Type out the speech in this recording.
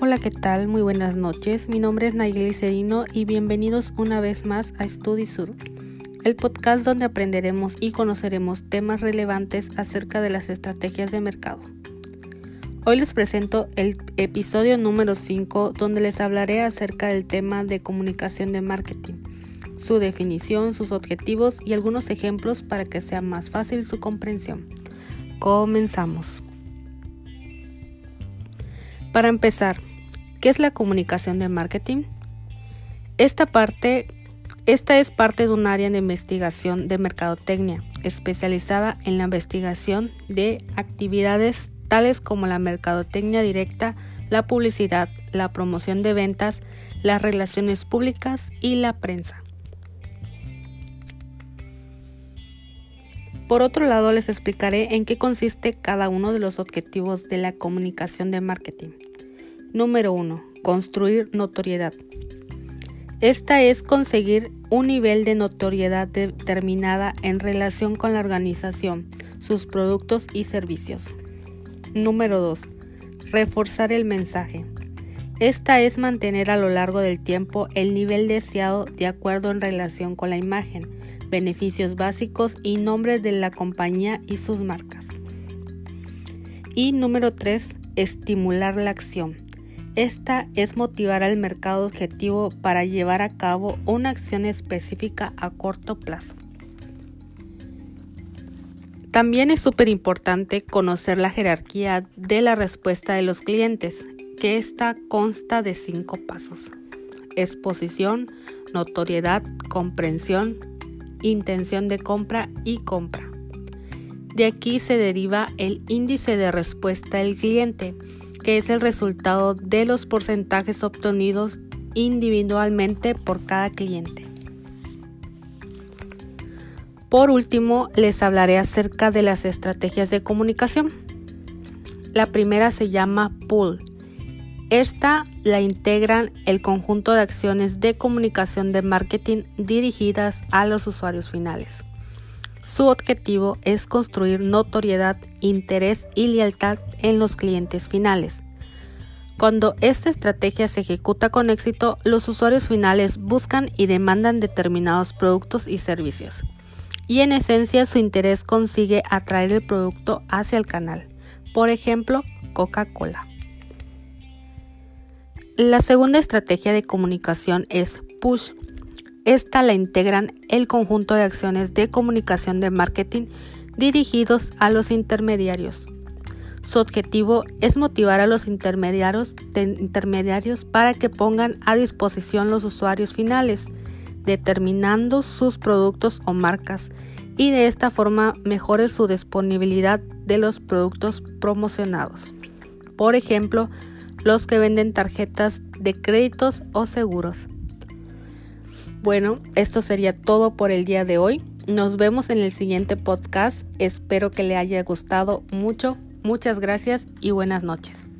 Hola, ¿qué tal? Muy buenas noches. Mi nombre es Nayeli Serino y bienvenidos una vez más a StudySur, el podcast donde aprenderemos y conoceremos temas relevantes acerca de las estrategias de mercado. Hoy les presento el episodio número 5 donde les hablaré acerca del tema de comunicación de marketing, su definición, sus objetivos y algunos ejemplos para que sea más fácil su comprensión. Comenzamos. Para empezar, ¿qué es la comunicación de marketing? Esta parte esta es parte de un área de investigación de mercadotecnia, especializada en la investigación de actividades tales como la mercadotecnia directa, la publicidad, la promoción de ventas, las relaciones públicas y la prensa. Por otro lado, les explicaré en qué consiste cada uno de los objetivos de la comunicación de marketing. Número 1. Construir notoriedad. Esta es conseguir un nivel de notoriedad determinada en relación con la organización, sus productos y servicios. Número 2. Reforzar el mensaje. Esta es mantener a lo largo del tiempo el nivel deseado de acuerdo en relación con la imagen, beneficios básicos y nombres de la compañía y sus marcas. Y número 3. Estimular la acción. Esta es motivar al mercado objetivo para llevar a cabo una acción específica a corto plazo. También es súper importante conocer la jerarquía de la respuesta de los clientes, que esta consta de cinco pasos. Exposición, notoriedad, comprensión, intención de compra y compra. De aquí se deriva el índice de respuesta del cliente, que es el resultado de los porcentajes obtenidos individualmente por cada cliente. Por último, les hablaré acerca de las estrategias de comunicación. La primera se llama Pull esta la integran el conjunto de acciones de comunicación de marketing dirigidas a los usuarios finales. Su objetivo es construir notoriedad, interés y lealtad en los clientes finales. Cuando esta estrategia se ejecuta con éxito, los usuarios finales buscan y demandan determinados productos y servicios. Y en esencia su interés consigue atraer el producto hacia el canal. Por ejemplo, Coca-Cola. La segunda estrategia de comunicación es push. Esta la integran el conjunto de acciones de comunicación de marketing dirigidos a los intermediarios. Su objetivo es motivar a los intermediarios, para que pongan a disposición los usuarios finales, determinando sus productos o marcas y de esta forma mejore su disponibilidad de los productos promocionados. Por ejemplo, los que venden tarjetas de créditos o seguros. Bueno, esto sería todo por el día de hoy. Nos vemos en el siguiente podcast. Espero que le haya gustado mucho. Muchas gracias y buenas noches.